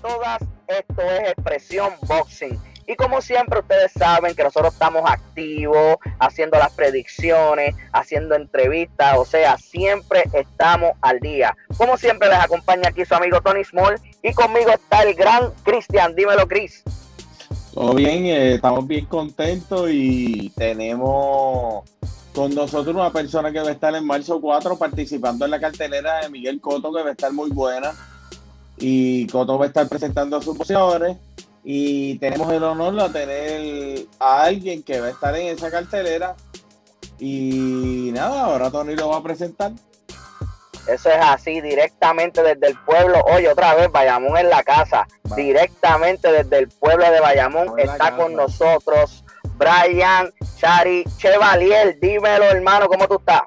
todas, esto es Expresión Boxing. Y como siempre ustedes saben que nosotros estamos activos, haciendo las predicciones, haciendo entrevistas, o sea, siempre estamos al día. Como siempre les acompaña aquí su amigo Tony Small y conmigo está el gran Cristian. Dímelo, Chris. Todo bien, eh, estamos bien contentos y tenemos con nosotros una persona que va a estar en marzo 4 participando en la cartelera de Miguel Coto, que va a estar muy buena. Y Coto va a estar presentando a sus boxeadores. Y tenemos el honor de tener a alguien que va a estar en esa cartelera. Y nada, ahora Tony lo va a presentar. Eso es así, directamente desde el pueblo. Oye, otra vez, Bayamón en la casa. Directamente desde el pueblo de Bayamón está con nosotros Brian Chari Chevalier. Dímelo, hermano, ¿cómo tú estás?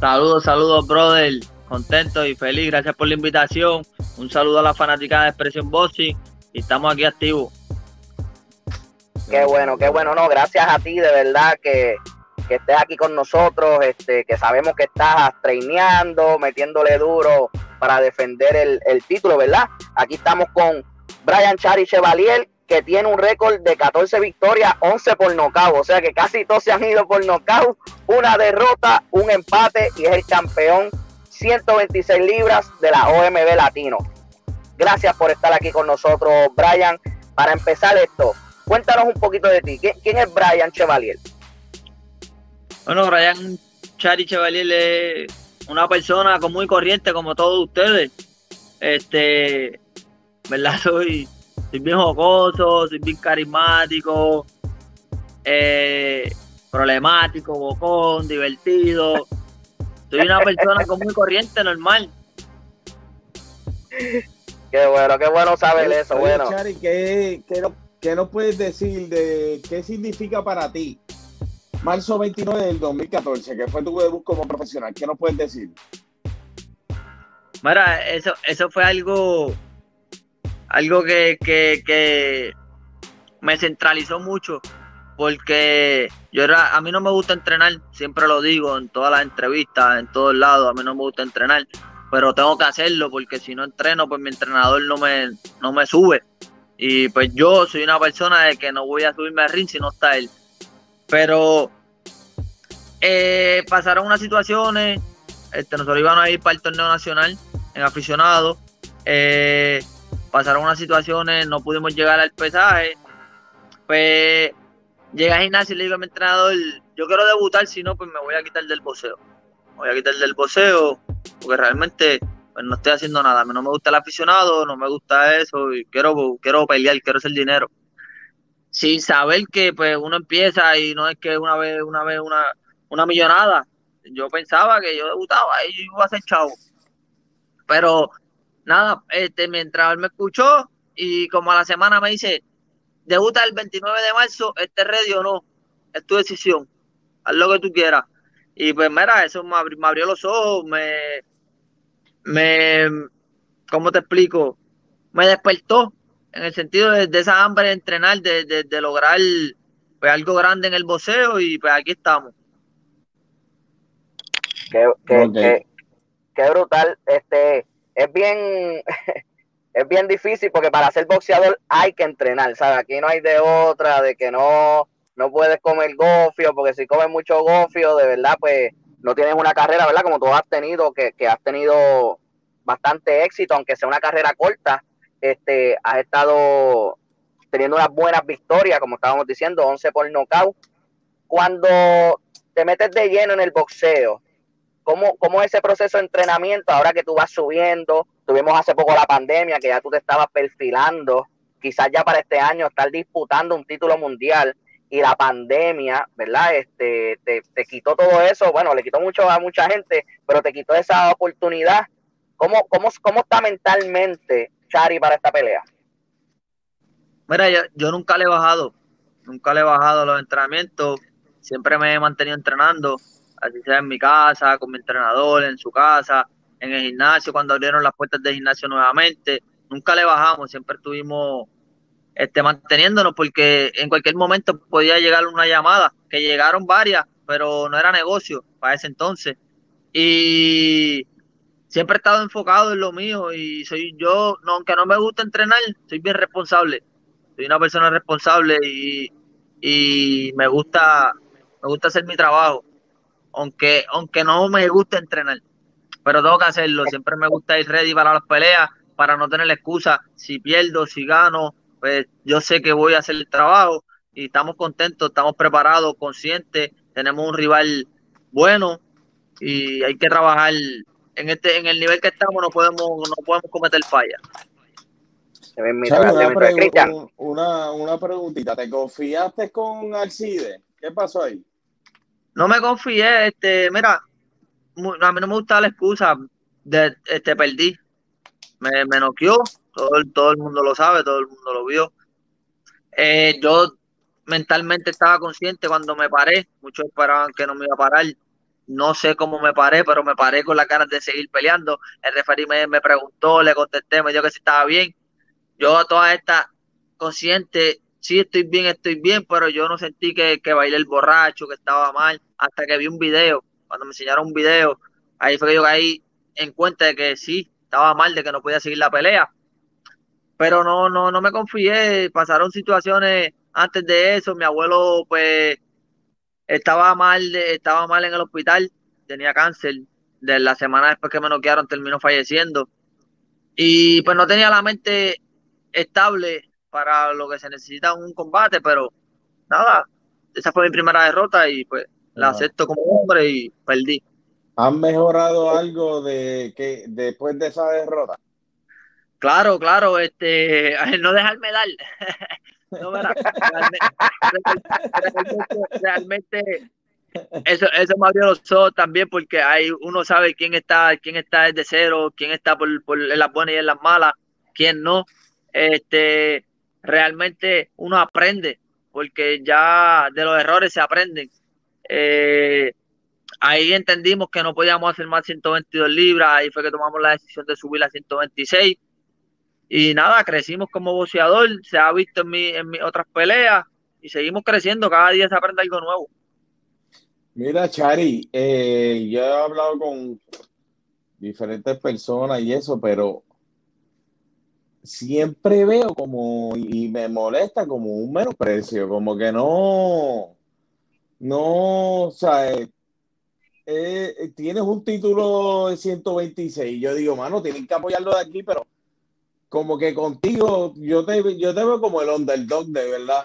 Saludos, saludos, brother. Contento y feliz. Gracias por la invitación. Un saludo a la fanática de Expresión Boxing y estamos aquí activos. Qué bueno, qué bueno, no, gracias a ti, de verdad que, que estés aquí con nosotros, este, que sabemos que estás traineando, metiéndole duro para defender el, el título, ¿verdad? Aquí estamos con Brian Chari Chevalier, que tiene un récord de 14 victorias, 11 por nocaut, o sea que casi todos se han ido por nocaut, una derrota, un empate y es el campeón 126 libras de la OMB Latino. Gracias por estar aquí con nosotros, Brian. Para empezar esto, cuéntanos un poquito de ti. ¿Quién, es Brian Chevalier? Bueno, Brian Chari Chevalier es una persona común y corriente como todos ustedes. Este, ¿verdad? Soy, soy bien jocoso, soy bien carismático, eh, problemático, bocón, divertido. Soy una persona común y corriente, normal. Qué bueno, qué bueno saber eso. bueno. Chari, ¿qué, qué, nos puedes decir de qué significa para ti marzo 29 del 2014, que fue tu debut como profesional? ¿Qué nos puedes decir? Mira, eso, eso fue algo, algo que, que, que me centralizó mucho porque yo era, a mí no me gusta entrenar, siempre lo digo en todas las entrevistas, en todos lados, a mí no me gusta entrenar pero tengo que hacerlo porque si no entreno, pues mi entrenador no me, no me sube. Y pues yo soy una persona de que no voy a subirme al ring si no está él. Pero eh, pasaron unas situaciones, este, nosotros íbamos a ir para el torneo nacional en aficionado. Eh, pasaron unas situaciones, no pudimos llegar al pesaje. Pues llegué al gimnasio y le digo a mi entrenador, yo quiero debutar, si no, pues me voy a quitar del boxeo. Me voy a quitar del boxeo porque realmente pues, no estoy haciendo nada. No me gusta el aficionado, no me gusta eso, y quiero, quiero pelear, quiero hacer dinero. Sin saber que pues uno empieza y no es que una vez, una vez, una, una millonada. Yo pensaba que yo debutaba y iba a ser chavo. Pero nada, este, mientras él me escuchó y como a la semana me dice, debuta el 29 de marzo, este ready o no, es tu decisión, haz lo que tú quieras. Y pues mira, eso me, abrió los ojos, me, me, ¿cómo te explico? Me despertó en el sentido de, esa hambre de entrenar, de, de, lograr pues, algo grande en el boxeo y pues aquí estamos. Qué, qué, qué, brutal. Este, es bien, es bien difícil porque para ser boxeador hay que entrenar, ¿sabes? Aquí no hay de otra, de que no, no puedes comer gofio, porque si comes mucho gofio, de verdad, pues no tienes una carrera, ¿verdad? Como tú has tenido, que, que has tenido bastante éxito, aunque sea una carrera corta, este, has estado teniendo unas buenas victorias, como estábamos diciendo, 11 por nocaut. Cuando te metes de lleno en el boxeo, ¿cómo, ¿cómo es ese proceso de entrenamiento ahora que tú vas subiendo? Tuvimos hace poco la pandemia, que ya tú te estabas perfilando, quizás ya para este año estar disputando un título mundial y la pandemia, ¿verdad? Este, te, quitó todo eso, bueno, le quitó mucho a mucha gente, pero te quitó esa oportunidad. ¿Cómo, cómo, cómo está mentalmente Chari para esta pelea? Mira, yo, nunca le he bajado, nunca le he bajado los entrenamientos, siempre me he mantenido entrenando, así sea en mi casa, con mi entrenador, en su casa, en el gimnasio, cuando abrieron las puertas del gimnasio nuevamente, nunca le bajamos, siempre estuvimos este, manteniéndonos porque en cualquier momento podía llegar una llamada, que llegaron varias, pero no era negocio para ese entonces. Y siempre he estado enfocado en lo mío y soy yo, no, aunque no me gusta entrenar, soy bien responsable. Soy una persona responsable y, y me gusta me gusta hacer mi trabajo, aunque aunque no me gusta entrenar, pero tengo que hacerlo. Siempre me gusta ir ready para las peleas, para no tener excusa. Si pierdo, si gano, pues yo sé que voy a hacer el trabajo y estamos contentos, estamos preparados, conscientes, tenemos un rival bueno y hay que trabajar en este en el nivel que estamos no podemos no podemos cometer fallas. una, una, preguntita, ¿te confiaste con Alcide? ¿Qué pasó ahí? No me confié, este, mira, a mí no me gusta la excusa de este perdí. Me, me noqueó, todo, todo el mundo lo sabe, todo el mundo lo vio. Eh, yo mentalmente estaba consciente cuando me paré, muchos esperaban que no me iba a parar, no sé cómo me paré, pero me paré con la ganas de seguir peleando. El referí me, me preguntó, le contesté, me dijo que si estaba bien. Yo a toda esta consciente, sí estoy bien, estoy bien, pero yo no sentí que, que bailé el borracho, que estaba mal, hasta que vi un video. Cuando me enseñaron un video, ahí fue que yo caí en cuenta de que sí, estaba mal, de que no podía seguir la pelea. Pero no, no, no me confié, pasaron situaciones antes de eso, mi abuelo pues estaba mal, estaba mal en el hospital, tenía cáncer. De la semana después que me noquearon terminó falleciendo. Y pues no tenía la mente estable para lo que se necesita en un combate, pero nada, esa fue mi primera derrota y pues la acepto como hombre y perdí. ¿Han mejorado algo de que después de esa derrota? Claro, claro, este, no dejarme dar. No, realmente, eso, eso me abrió los ojos también porque hay, uno sabe quién está, quién está desde cero, quién está por, por en las buenas y en las malas, quién no. Este, realmente uno aprende porque ya de los errores se aprenden. Eh, ahí entendimos que no podíamos hacer más 122 libras, ahí fue que tomamos la decisión de subir a 126 y nada, crecimos como boxeador, se ha visto en, mi, en mis otras peleas y seguimos creciendo, cada día se aprende algo nuevo. Mira, Chari, eh, yo he hablado con diferentes personas y eso, pero siempre veo como, y me molesta como un menosprecio, como que no, no, o sea, eh, eh, tienes un título de 126, yo digo, mano, tienen que apoyarlo de aquí, pero como que contigo yo te, yo te veo como el underdog de verdad.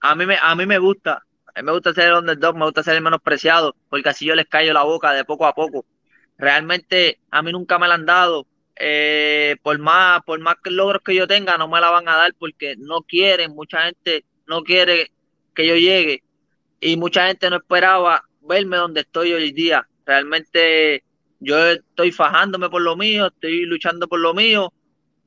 A mí me, a mí me gusta, a mí me gusta ser el underdog, me gusta ser el menospreciado, porque así yo les callo la boca de poco a poco. Realmente a mí nunca me la han dado. Eh, por más, por más logros que yo tenga, no me la van a dar porque no quieren, mucha gente no quiere que yo llegue y mucha gente no esperaba verme donde estoy hoy día. Realmente yo estoy fajándome por lo mío, estoy luchando por lo mío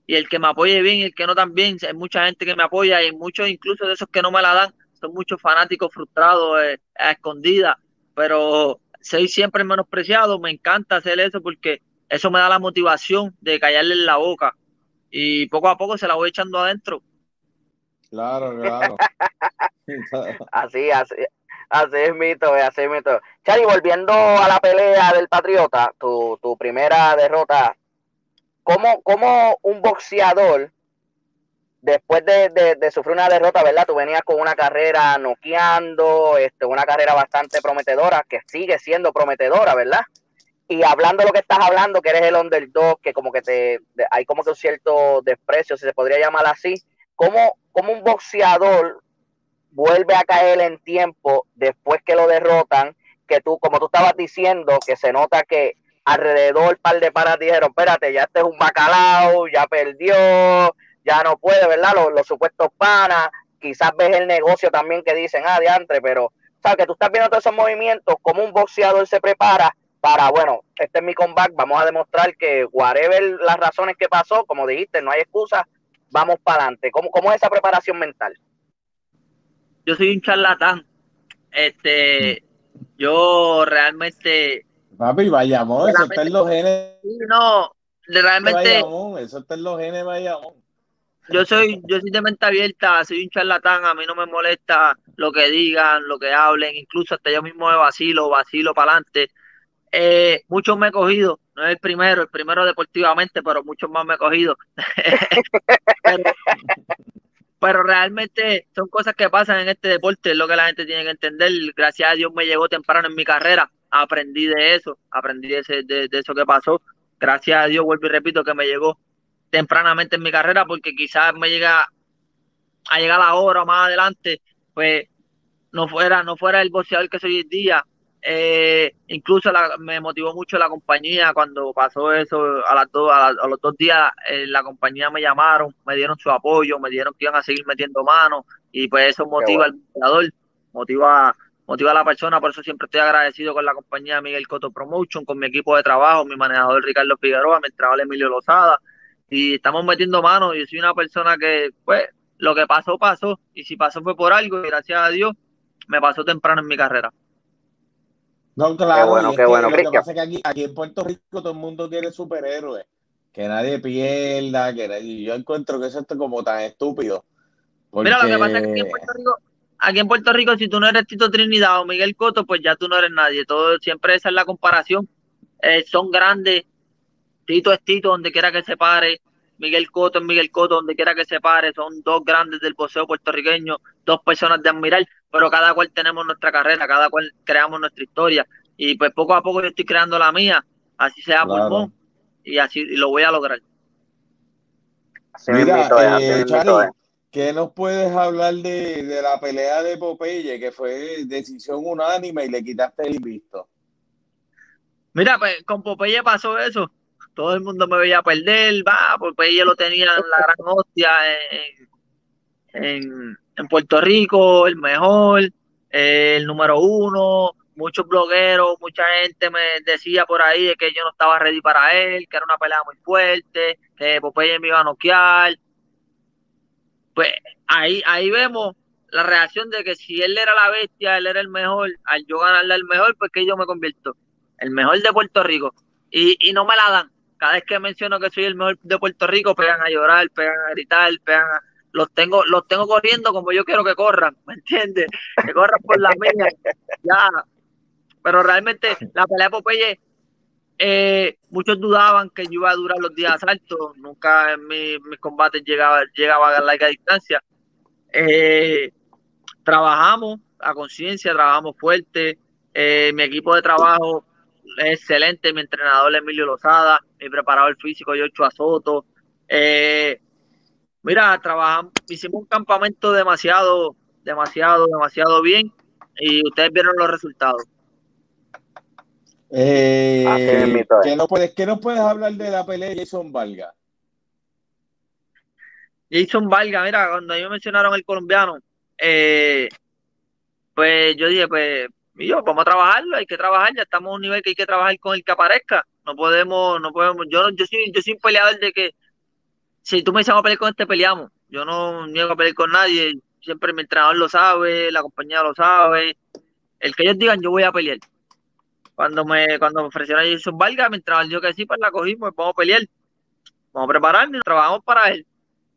y el que me apoye bien y el que no también, hay mucha gente que me apoya y muchos incluso de esos que no me la dan, son muchos fanáticos frustrados eh, a escondidas, pero soy siempre menospreciado, me encanta hacer eso porque eso me da la motivación de callarle en la boca y poco a poco se la voy echando adentro. Claro, claro. así, así, así es mito, así es mito. Chari, volviendo a la pelea del Patriota, tu, tu primera derrota ¿Cómo, un boxeador, después de, sufrir una derrota, ¿verdad? Tú venías con una carrera noqueando, este, una carrera bastante prometedora, que sigue siendo prometedora, ¿verdad? Y hablando lo que estás hablando, que eres el underdog, que como que te hay como que un cierto desprecio, si se podría llamar así, ¿cómo, cómo un boxeador vuelve a caer en tiempo después que lo derrotan? Que tú, como tú estabas diciendo, que se nota que alrededor par de panas dijeron, espérate, ya este es un bacalao, ya perdió, ya no puede, ¿verdad? Los, supuestos panas, quizás ves el negocio también que dicen, ah, diantre, pero, ¿sabes? Que tú estás viendo todos esos movimientos, como un boxeador se prepara para, bueno, este es mi comeback, vamos a demostrar que whatever las razones que pasó, como dijiste, no hay excusa, vamos para adelante. ¿Cómo, ¿Cómo es esa preparación mental? Yo soy un charlatán. Este, yo realmente Papi, Bayamón, eso está en los genes. No, realmente. eso está en los genes Bayamón. Yo soy, yo soy de mente abierta, soy un charlatán, a mí no me molesta lo que digan, lo que hablen, incluso hasta yo mismo me vacilo, vacilo para adelante. Eh, muchos me he cogido, no es el primero, el primero deportivamente, pero muchos más me he cogido. pero, realmente son cosas que pasan en este deporte, es lo que la gente tiene que entender. Gracias a Dios me llegó temprano en mi carrera, aprendí de eso, aprendí de, eso que pasó. Gracias a Dios, vuelvo y repito, que me llegó tempranamente en mi carrera, porque quizás me llega a llegar la hora más adelante, pues no fuera, no fuera el boxeador que soy hoy día, eh, incluso me motivó mucho la compañía cuando pasó eso a, las a, los dos días eh, la compañía me llamaron me dieron su apoyo me dieron que iban a seguir metiendo manos y pues eso motiva al boxeador motiva motiva a la persona. Por eso siempre estoy agradecido con la compañía Miguel Coto Promotion con mi equipo de trabajo mi manejador Ricardo Figueroa mi entrenador Emilio Lozada. Y estamos metiendo manos y soy una persona que pues lo que pasó pasó. Y si pasó fue por algo y gracias a Dios me pasó temprano en mi carrera no, claro, qué bueno, qué bueno. Lo que pasa es que aquí, aquí en Puerto Rico todo el mundo quiere superhéroes. Que nadie pierda, que y yo encuentro que eso es como tan estúpido. Mira, lo que pasa es que aquí en Puerto Rico, aquí en Puerto Rico, si tú no eres Tito Trinidad o Miguel Coto, pues ya tú no eres nadie. Todo, siempre esa es la comparación. Eh, son grandes. Tito es Tito, donde quiera que se pare. Miguel Coto es Miguel Coto, donde quiera que se pare. Son dos grandes del poseo puertorriqueño, dos personas de admirar pero cada cual tenemos nuestra carrera, cada cual creamos nuestra historia. Y pues poco a poco yo estoy creando la mía, así sea pulmón, y así lo voy a lograr. Mira, eh, ¿qué nos puedes hablar de, la pelea de Popeye, que fue decisión unánime y le quitaste el visto? Mira, pues con Popeye pasó eso. Todo el mundo me veía perder, va, Popeye lo tenía en la gran hostia en en Puerto Rico, el mejor, el número uno, muchos blogueros, mucha gente me decía por ahí de que yo no estaba ready para él, que era una pelea muy fuerte, que Popeye me iba a noquear. Pues ahí, ahí vemos la reacción de que si él era la bestia, él era el mejor, al yo ganarle al mejor, pues que yo me convierto el mejor de Puerto Rico. Y, y no me la dan. Cada vez que menciono que soy el mejor de Puerto Rico, pegan a llorar, pegan a gritar, pegan a, los tengo, los tengo corriendo como yo quiero que corran, ¿me entiendes? Que corran por la mía, ya. Pero realmente la pelea de Popeye, eh, muchos dudaban que yo iba a durar los días altos, nunca en mis combates llegaba, llegaba a larga distancia. Eh, trabajamos a conciencia, trabajamos fuerte, eh, mi equipo de trabajo excelente, mi entrenador Emilio Lozada, mi preparador físico Yocho Azoto, eh, Mira, trabajamos, hicimos un campamento demasiado, demasiado, demasiado bien y ustedes vieron los resultados. Eh, ¿qué, no puedes, ¿Qué no puedes hablar de la pelea de Jason Valga? Jason Valga, mira, cuando ellos mencionaron el colombiano, eh, pues yo dije, pues, yo, vamos a trabajarlo, hay que trabajar, ya estamos a un nivel que hay que trabajar con el que aparezca. No podemos, no podemos, yo, yo soy, yo soy un peleador de que si tú me dices a pelear con este, peleamos. Yo no niego a pelear con nadie. Siempre mi entrenador lo sabe, la compañía lo sabe. El que ellos digan, yo voy a pelear. Cuando me, cuando me ofrecieron a Jason Valga, mi entrenador dijo que sí, pues la cogimos, vamos a pelear. Vamos a prepararnos, trabajamos para él.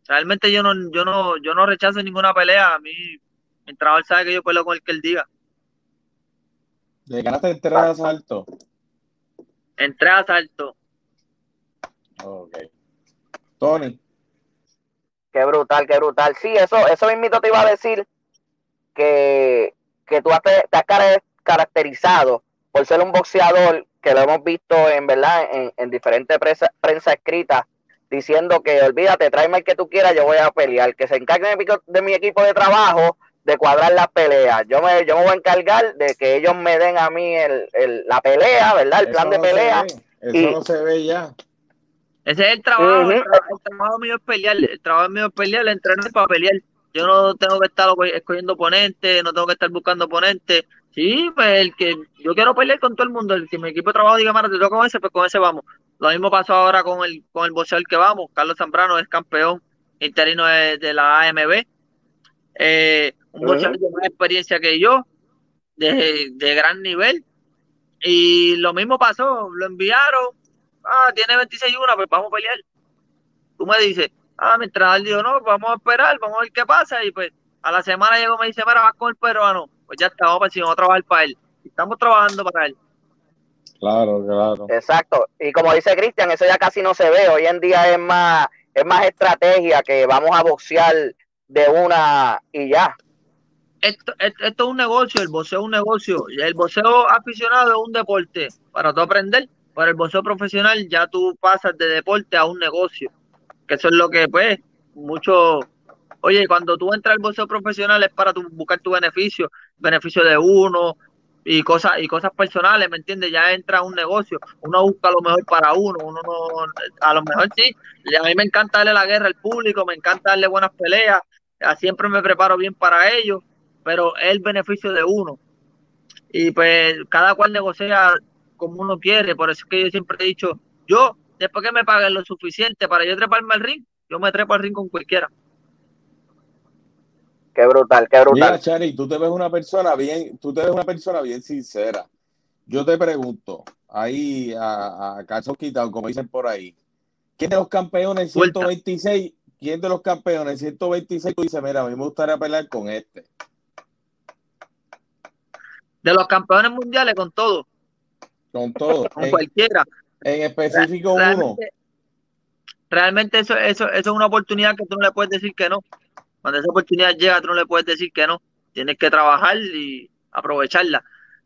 Realmente yo no, yo no, yo no rechazo ninguna pelea. A mí, mi entrenador sabe que yo peleo con el que él diga. ¿Le ganaste en tres asaltos? En tres asaltos. Ok. Tony. Qué brutal, qué brutal. Sí, eso, eso mismo te iba a decir que, que tú te, has caracterizado por ser un boxeador que lo hemos visto en verdad en, diferentes prensa, prensa escrita diciendo que olvídate, tráeme el que tú quieras, yo voy a pelear, que se encargue de mi, equipo de trabajo de cuadrar las peleas. Yo me, yo me voy a encargar de que ellos me den a mí el, el la pelea, ¿verdad? El plan de pelea. Eso no se ve ya. Ese es el trabajo, el, trabajo, mío es pelear, el trabajo mío es pelear, el entrenar para pelear. Yo no tengo que estar escogiendo oponentes, no tengo que estar buscando oponentes. Sí, pues el que yo quiero pelear con todo el mundo, el que mi equipo de trabajo diga, mano, te toca con ese, pues con ese vamos. Lo mismo pasó ahora con el con el boxeador que vamos. Carlos Zambrano es campeón interino de, la AMB. Eh, un boxeador de más experiencia que yo, de, de gran nivel. Y lo mismo pasó, lo enviaron, ah, tiene 26 y 1, pues vamos a pelear. Tú me dices, ah, mi entrenador dijo, no, vamos a esperar, vamos a ver qué pasa. Y pues a la semana llegó me dice, mira, vas con el peruano. Pues ya está, vamos, a, vamos a trabajar para él. Estamos trabajando para él. Claro, claro. Exacto. Y como dice Cristian, eso ya casi no se ve. Hoy en día es más, es más estrategia que vamos a boxear de una y ya. Esto, esto, es un negocio, el boxeo es un negocio. El boxeo aficionado es un deporte para tú aprender, pero el boxeo profesional ya tú pasas de deporte a un negocio. Que eso es lo que, pues, mucho. Oye, cuando tú entras al boxeo profesional es para tu, buscar tu beneficio, beneficio de uno, y cosas y cosas personales, ¿me entiendes? Ya entra un negocio, uno busca lo mejor para uno, uno no, a lo mejor sí, a mí me encanta darle la guerra al público, me encanta darle buenas peleas, siempre me preparo bien para ellos, pero es el beneficio de uno. Y pues cada cual negocia como uno quiere, por eso es que yo siempre he dicho, yo, después que me paguen lo suficiente para yo treparme al ring, yo me trepo al ring con cualquiera. Qué brutal, qué brutal. Mira, Chari, tú te ves una persona bien, tú te ves una persona bien sincera. Yo te pregunto, ahí a, a caso quitado, como dicen por ahí, ¿quién de los campeones 126? ¿Quién de los campeones 126 tú dices, mira, a mí me gustaría pelear con este? De los campeones mundiales, con todo. Con todo. Con cualquiera. En específico uno. Realmente eso, eso, eso es una oportunidad que tú no le puedes decir que no. Cuando esa oportunidad llega, tú no le puedes decir que no. Tienes que trabajar y aprovecharla.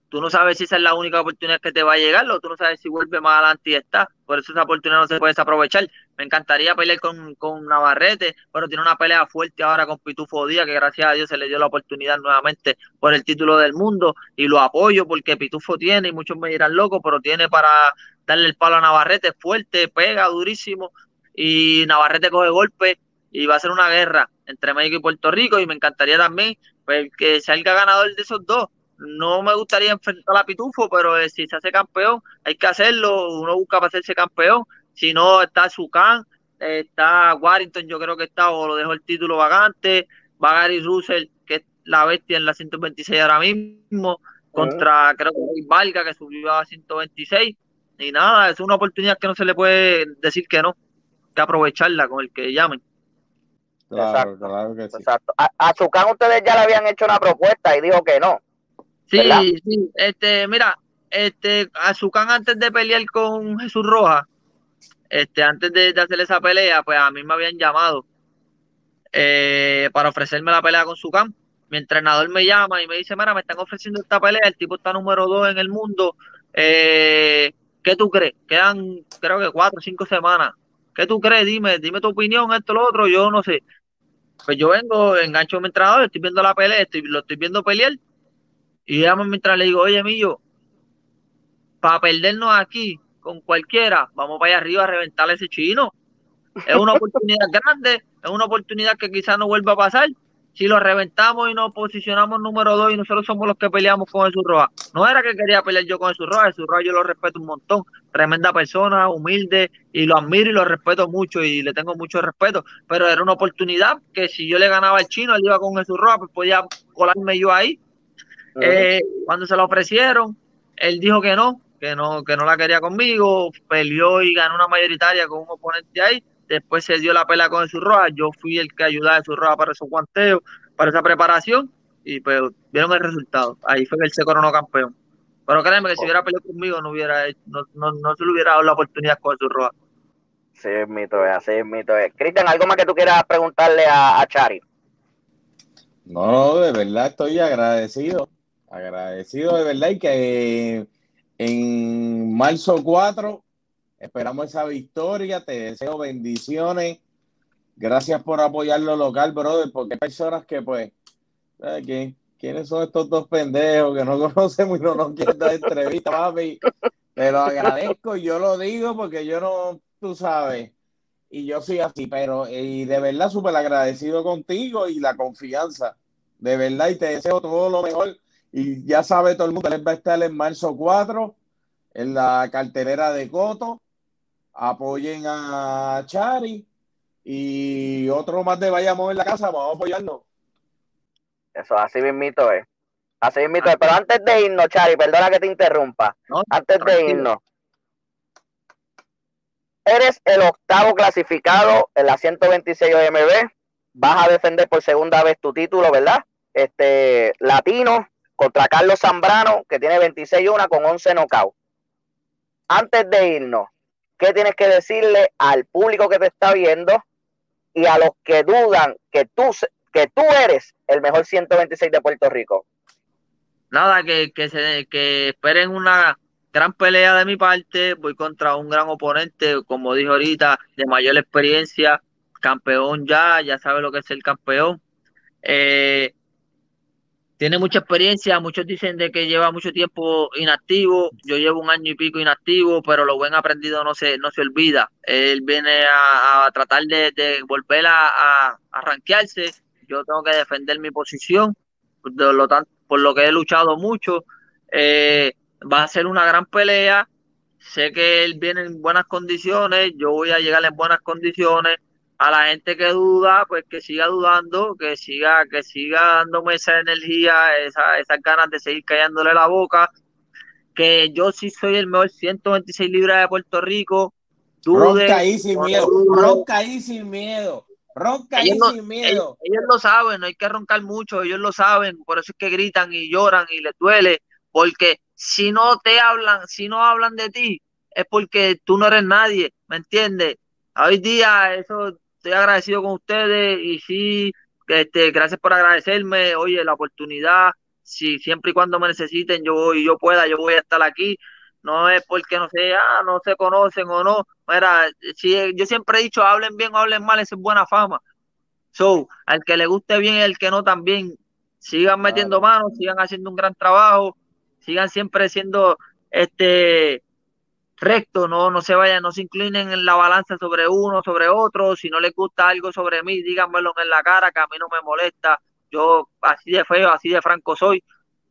Tú no sabes si esa es la única oportunidad que te va a llegar o tú no sabes si vuelve más adelante y está. Por eso esa oportunidad no se puede desaprovechar. Me encantaría pelear con, con Navarrete, pero tiene una pelea fuerte ahora con Pitufo Díaz, que gracias a Dios se le dio la oportunidad nuevamente por el título del mundo y lo apoyo porque Pitufo tiene, y muchos me dirán loco, pero tiene para darle el palo a Navarrete, fuerte, pega durísimo y Navarrete coge golpe y va a ser una guerra entre México y Puerto Rico y me encantaría también pues, que salga ganador de esos dos. No me gustaría enfrentar a Pitufo, pero eh, si se hace campeón, hay que hacerlo. Uno busca para hacerse campeón. Si no, está Zucán, está Warrington, yo creo que está, o lo dejó el título vacante. Va Gary Russell, que es la bestia en la 126 ahora mismo, contra creo que Valga, que subió a 126. Y nada, es una oportunidad que no se le puede decir que no, que aprovecharla con el que llamen. Claro, claro que sí. Exacto. A, a ustedes ya le habían hecho una propuesta y dijo que no. Sí, sí. Este, mira, este, Azucán antes de pelear con Jesús Roja, este, antes de, de hacer esa pelea, pues a mí me habían llamado eh, para ofrecerme la pelea con Zucán. Mi entrenador me llama y me dice, mira, me están ofreciendo esta pelea, el tipo está número dos en el mundo. Eh, ¿Qué tú crees? Quedan, creo que cuatro o cinco semanas. ¿Qué tú crees? Dime, dime tu opinión, esto, lo otro, yo no sé. Pues yo vengo, engancho a mi entrenador, estoy viendo la pelea, estoy, lo estoy viendo pelear, y llamo mientras le digo, oye, Millo, para perdernos aquí con cualquiera, vamos para allá arriba a reventar a ese chino. Es una oportunidad grande, es una oportunidad que quizás no vuelva a pasar, si lo reventamos y nos posicionamos número dos y nosotros somos los que peleamos con Jesús Roja. No era que quería pelear yo con Jesús Roja, Jesús Roja yo lo respeto un montón, tremenda persona, humilde, y lo admiro y lo respeto mucho y le tengo mucho respeto, pero era una oportunidad que si yo le ganaba al chino, él iba con Jesús Roja, pues podía colarme yo ahí. Eh, cuando se lo ofrecieron, él dijo que no, que no, que no la quería conmigo, peleó y ganó una mayoritaria con un oponente ahí después se dio la pelea con su roja, yo fui el que ayudaba a su roja para esos guanteos, para esa preparación, y pues vieron el resultado. Ahí fue que él se coronó campeón. Pero créeme que si hubiera peleado conmigo no hubiera no, no, no se le hubiera dado la oportunidad con su roja. Sí, es mito, es así es mito. Cristian, ¿algo más que tú quieras preguntarle a, a Chari? No, de verdad estoy agradecido. Agradecido de verdad y que en marzo 4 Esperamos esa victoria. Te deseo bendiciones. Gracias por apoyar lo local, brother, porque hay personas que, pues, ¿quiénes son estos dos pendejos que no conocemos y no nos quieren dar entrevista, papi? Te lo agradezco y yo lo digo porque yo no, tú sabes, y yo soy así, pero y de verdad súper agradecido contigo y la confianza, de verdad, y te deseo todo lo mejor. Y ya sabe todo el mundo, él va a estar en marzo 4 en la carterera de Coto apoyen a Chari y otro más de Vayamos en la casa, vamos a apoyarnos. Eso, así mismito es. Así mismito es. Pero antes de irnos, Chari, perdona que te interrumpa. antes de irnos. Eres el octavo clasificado en la 126 OMB. Vas a defender por segunda vez tu título, ¿verdad? Este latino contra Carlos Zambrano, que tiene 26 1 con 11 knockouts. antes de irnos, ¿qué tienes que decirle al público que te está viendo y a los que dudan que tú, que tú eres el mejor 126 de Puerto Rico? Nada, que, que esperen una gran pelea de mi parte. Voy contra un gran oponente, como dije ahorita, de mayor experiencia, campeón ya, ya sabe lo que es el campeón. Eh, tiene mucha experiencia, muchos dicen de que lleva mucho tiempo inactivo, yo llevo un año y pico inactivo, pero lo buen aprendido no se, no se olvida. Él viene a, tratar de, volver a, a, yo tengo que defender mi posición, por lo, por lo que he luchado mucho. Eh, va a ser una gran pelea, sé que él viene en buenas condiciones, yo voy a llegar en buenas condiciones, a la gente que duda, pues que siga dudando, que siga, que siga dándome esa energía, esa, esas ganas de seguir callándole la boca, que yo sí soy el mejor 126 libras de Puerto Rico. Dude, ronca ahí sin miedo, ronca ahí sin miedo, ronca ahí sin miedo. Ellos, lo saben, no hay que roncar mucho, ellos lo saben, por eso es que gritan y lloran y les duele, porque si no te hablan, si no hablan de ti, es porque tú no eres nadie, ¿me entiendes? Hoy día eso estoy agradecido con ustedes y sí, este, gracias por agradecerme, oye, la oportunidad, si siempre y cuando me necesiten, yo y yo pueda, yo voy a estar aquí. No es porque no sé, ah, no se conocen o no. Mira, si, yo siempre he dicho, hablen bien o hablen mal, eso es buena fama. So, al que le guste bien y al que no también, sigan metiendo manos, sigan haciendo un gran trabajo, sigan siempre siendo este recto, no, no se vayan, no se inclinen en la balanza sobre uno, sobre otro, si no les gusta algo sobre mí, díganmelo en la cara, que a mí no me molesta, yo así de feo, así de franco soy,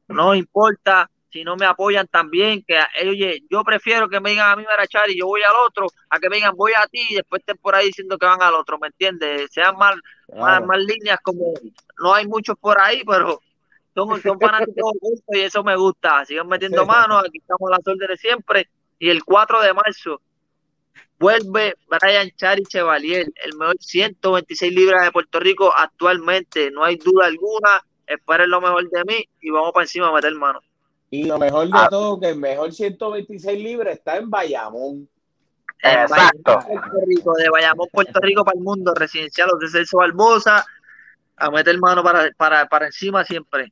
no importa, si no me apoyan también, que oye, yo prefiero que me digan a mí Marachar y yo voy al otro, a que me digan voy a ti y después estén por ahí diciendo que van al otro, ¿me entiendes? Sean más, más, líneas como, no hay muchos por ahí, pero son, son fanáticos y eso me gusta, sigan metiendo manos, aquí estamos a las órdenes siempre y el 4 de marzo vuelve Brian Chari Chevalier, el mejor 126 libras de Puerto Rico actualmente. No hay duda alguna. Esperen lo mejor de mí y vamos para encima a meter mano. Y lo mejor de ah. todo, que el mejor 126 libras está en Bayamón. Exacto. Puerto Rico, de Bayamón, Puerto Rico para el mundo, residencial de Celso Barbosa, a meter mano para, para, para encima siempre.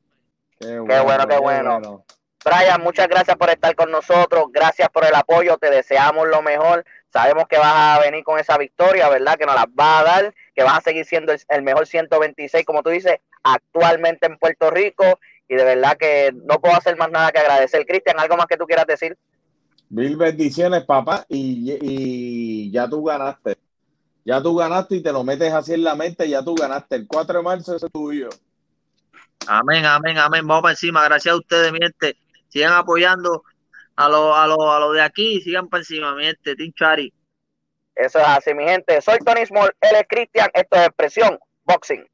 Qué bueno, qué bueno. Brian, muchas gracias por estar con nosotros, gracias por el apoyo, te deseamos lo mejor. Sabemos que vas a venir con esa victoria, ¿verdad? Que nos la va a dar, que vas a seguir siendo el, mejor 126, como tú dices, actualmente en Puerto Rico. Y de verdad que no puedo hacer más nada que agradecer. Cristian, ¿algo más que tú quieras decir? Mil bendiciones, papá, y, y ya tú ganaste. Ya tú ganaste y te lo metes así en la mente, ya tú ganaste. El 4 de marzo es tuyo. Amén, amén, amén. Vamos para encima. Gracias a ustedes, mi gente sigan apoyando a los a lo, a lo de aquí y sigan para encima, mi gente, Team. Eso es así, mi gente. Soy Tony Small, él es Cristian, esto es Expresión Boxing.